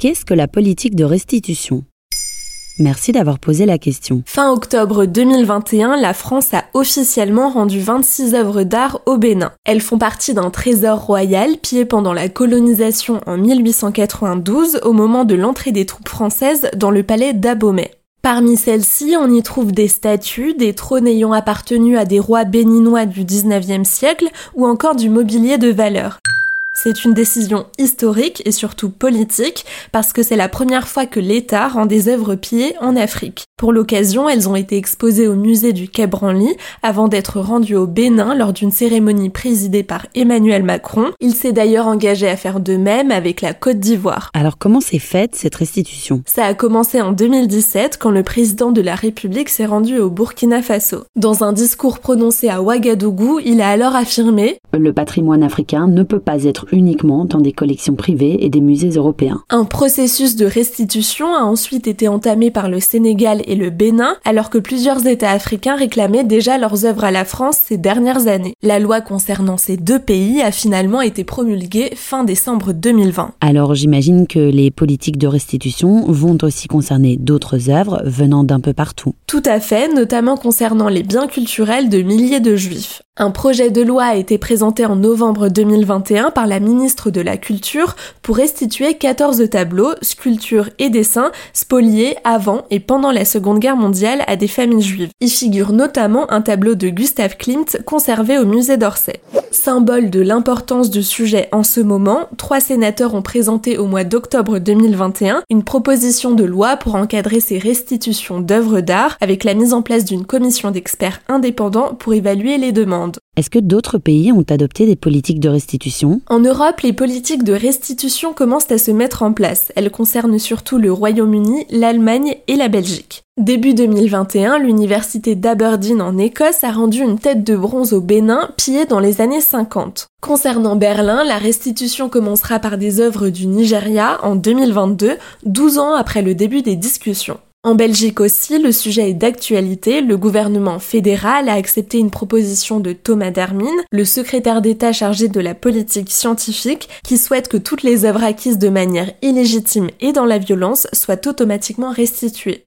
Qu'est-ce que la politique de restitution? Merci d'avoir posé la question. Fin octobre 2021, la France a officiellement rendu 26 œuvres d'art au Bénin. Elles font partie d'un trésor royal pillé pendant la colonisation en 1892 au moment de l'entrée des troupes françaises dans le palais d'Abomey. Parmi celles-ci, on y trouve des statues, des trônes ayant appartenu à des rois béninois du 19e siècle ou encore du mobilier de valeur. C'est une décision historique et surtout politique parce que c'est la première fois que l'État rend des œuvres pillées en Afrique. Pour l'occasion, elles ont été exposées au musée du Quai Branly avant d'être rendues au Bénin lors d'une cérémonie présidée par Emmanuel Macron. Il s'est d'ailleurs engagé à faire de même avec la Côte d'Ivoire. Alors comment s'est faite cette restitution? Ça a commencé en 2017 quand le président de la République s'est rendu au Burkina Faso. Dans un discours prononcé à Ouagadougou, il a alors affirmé Le patrimoine africain ne peut pas être uniquement dans des collections privées et des musées européens. Un processus de restitution a ensuite été entamé par le Sénégal et le Bénin, alors que plusieurs États africains réclamaient déjà leurs œuvres à la France ces dernières années. La loi concernant ces deux pays a finalement été promulguée fin décembre 2020. Alors j'imagine que les politiques de restitution vont aussi concerner d'autres œuvres venant d'un peu partout. Tout à fait, notamment concernant les biens culturels de milliers de juifs. Un projet de loi a été présenté en novembre 2021 par la ministre de la Culture pour restituer 14 tableaux, sculptures et dessins spoliés avant et pendant la Seconde Guerre mondiale à des familles juives. Y figure notamment un tableau de Gustave Klimt conservé au musée d'Orsay. Symbole de l'importance du sujet en ce moment, trois sénateurs ont présenté au mois d'octobre 2021 une proposition de loi pour encadrer ces restitutions d'œuvres d'art avec la mise en place d'une commission d'experts indépendants pour évaluer les demandes. Est-ce que d'autres pays ont adopté des politiques de restitution? En Europe, les politiques de restitution commencent à se mettre en place. Elles concernent surtout le Royaume-Uni, l'Allemagne et la Belgique. Début 2021, l'université d'Aberdeen en Écosse a rendu une tête de bronze au Bénin pillée dans les années 50. Concernant Berlin, la restitution commencera par des œuvres du Nigeria en 2022, 12 ans après le début des discussions. En Belgique aussi, le sujet est d'actualité. Le gouvernement fédéral a accepté une proposition de Thomas Dermine, le secrétaire d'État chargé de la politique scientifique, qui souhaite que toutes les œuvres acquises de manière illégitime et dans la violence soient automatiquement restituées.